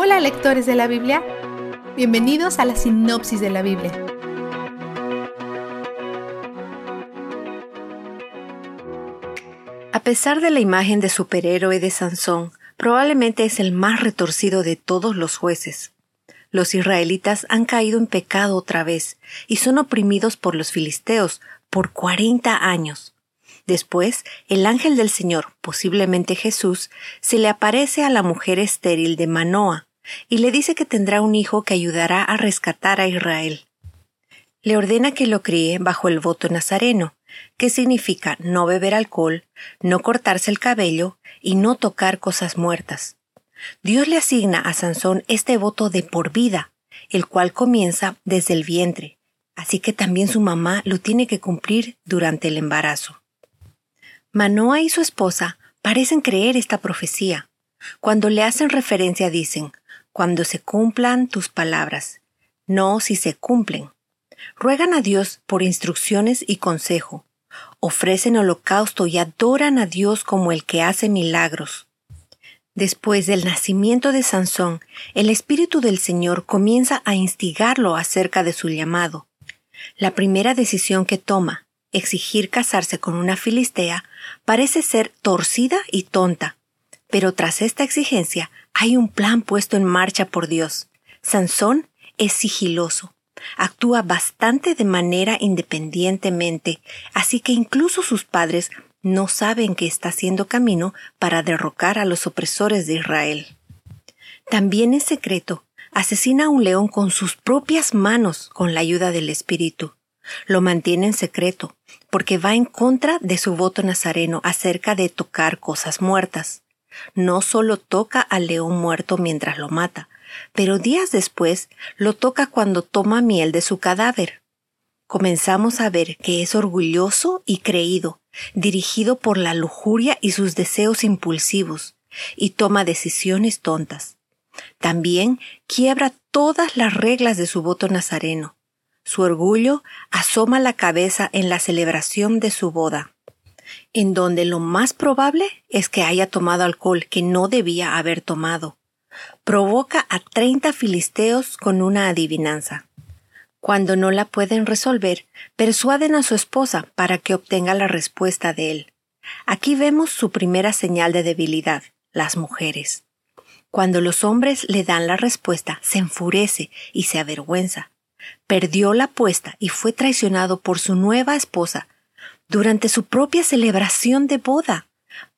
Hola lectores de la Biblia, bienvenidos a la sinopsis de la Biblia. A pesar de la imagen de superhéroe de Sansón, probablemente es el más retorcido de todos los jueces. Los israelitas han caído en pecado otra vez y son oprimidos por los filisteos por cuarenta años. Después, el ángel del Señor, posiblemente Jesús, se le aparece a la mujer estéril de Manoa y le dice que tendrá un hijo que ayudará a rescatar a Israel. Le ordena que lo críe bajo el voto nazareno, que significa no beber alcohol, no cortarse el cabello y no tocar cosas muertas. Dios le asigna a Sansón este voto de por vida, el cual comienza desde el vientre, así que también su mamá lo tiene que cumplir durante el embarazo. Manoa y su esposa parecen creer esta profecía. Cuando le hacen referencia dicen, cuando se cumplan tus palabras, no si se cumplen. Ruegan a Dios por instrucciones y consejo. Ofrecen holocausto y adoran a Dios como el que hace milagros. Después del nacimiento de Sansón, el Espíritu del Señor comienza a instigarlo acerca de su llamado. La primera decisión que toma, exigir casarse con una filistea parece ser torcida y tonta. Pero tras esta exigencia hay un plan puesto en marcha por Dios. Sansón es sigiloso, actúa bastante de manera independientemente, así que incluso sus padres no saben que está haciendo camino para derrocar a los opresores de Israel. También en secreto asesina a un león con sus propias manos con la ayuda del Espíritu. Lo mantiene en secreto, porque va en contra de su voto nazareno acerca de tocar cosas muertas. No solo toca al león muerto mientras lo mata, pero días después lo toca cuando toma miel de su cadáver. Comenzamos a ver que es orgulloso y creído, dirigido por la lujuria y sus deseos impulsivos, y toma decisiones tontas. También quiebra todas las reglas de su voto nazareno, su orgullo asoma la cabeza en la celebración de su boda, en donde lo más probable es que haya tomado alcohol que no debía haber tomado. Provoca a treinta filisteos con una adivinanza. Cuando no la pueden resolver, persuaden a su esposa para que obtenga la respuesta de él. Aquí vemos su primera señal de debilidad, las mujeres. Cuando los hombres le dan la respuesta, se enfurece y se avergüenza perdió la apuesta y fue traicionado por su nueva esposa durante su propia celebración de boda.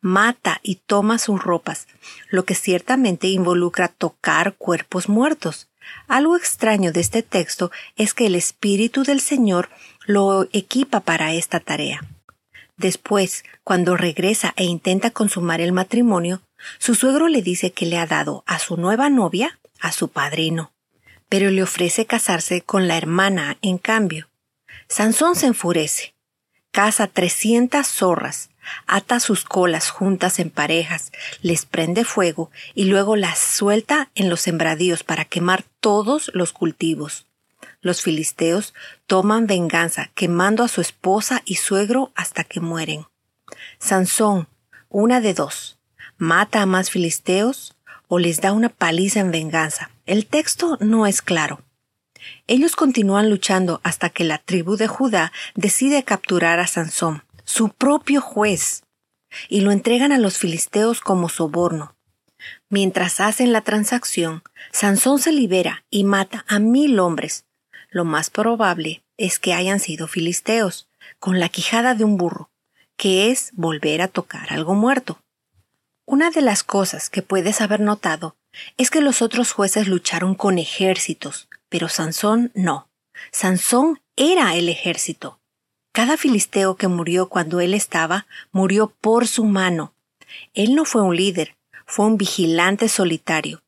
Mata y toma sus ropas, lo que ciertamente involucra tocar cuerpos muertos. Algo extraño de este texto es que el Espíritu del Señor lo equipa para esta tarea. Después, cuando regresa e intenta consumar el matrimonio, su suegro le dice que le ha dado a su nueva novia a su padrino pero le ofrece casarse con la hermana en cambio. Sansón se enfurece, caza trescientas zorras, ata sus colas juntas en parejas, les prende fuego y luego las suelta en los sembradíos para quemar todos los cultivos. Los filisteos toman venganza quemando a su esposa y suegro hasta que mueren. Sansón, una de dos, mata a más filisteos o les da una paliza en venganza. El texto no es claro. Ellos continúan luchando hasta que la tribu de Judá decide capturar a Sansón, su propio juez, y lo entregan a los filisteos como soborno. Mientras hacen la transacción, Sansón se libera y mata a mil hombres. Lo más probable es que hayan sido filisteos, con la quijada de un burro, que es volver a tocar algo muerto. Una de las cosas que puedes haber notado es que los otros jueces lucharon con ejércitos, pero Sansón no. Sansón era el ejército. Cada filisteo que murió cuando él estaba murió por su mano. Él no fue un líder, fue un vigilante solitario.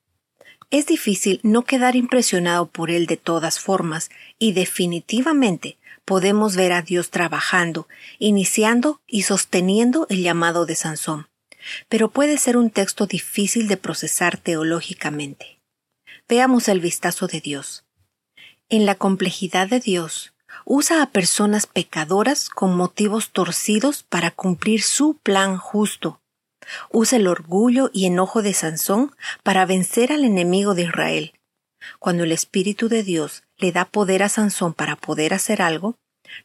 Es difícil no quedar impresionado por él de todas formas, y definitivamente podemos ver a Dios trabajando, iniciando y sosteniendo el llamado de Sansón pero puede ser un texto difícil de procesar teológicamente. Veamos el vistazo de Dios. En la complejidad de Dios, usa a personas pecadoras con motivos torcidos para cumplir su plan justo. Usa el orgullo y enojo de Sansón para vencer al enemigo de Israel. Cuando el Espíritu de Dios le da poder a Sansón para poder hacer algo,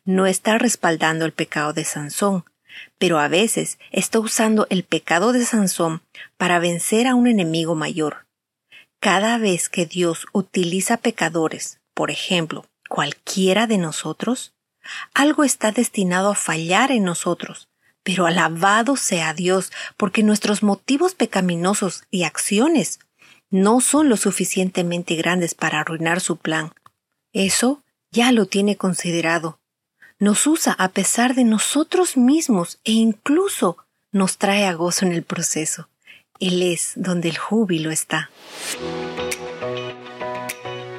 no está respaldando el pecado de Sansón, pero a veces está usando el pecado de Sansón para vencer a un enemigo mayor. Cada vez que Dios utiliza pecadores, por ejemplo, cualquiera de nosotros, algo está destinado a fallar en nosotros, pero alabado sea Dios, porque nuestros motivos pecaminosos y acciones no son lo suficientemente grandes para arruinar su plan. Eso ya lo tiene considerado. Nos usa a pesar de nosotros mismos e incluso nos trae a gozo en el proceso. Él es donde el júbilo está.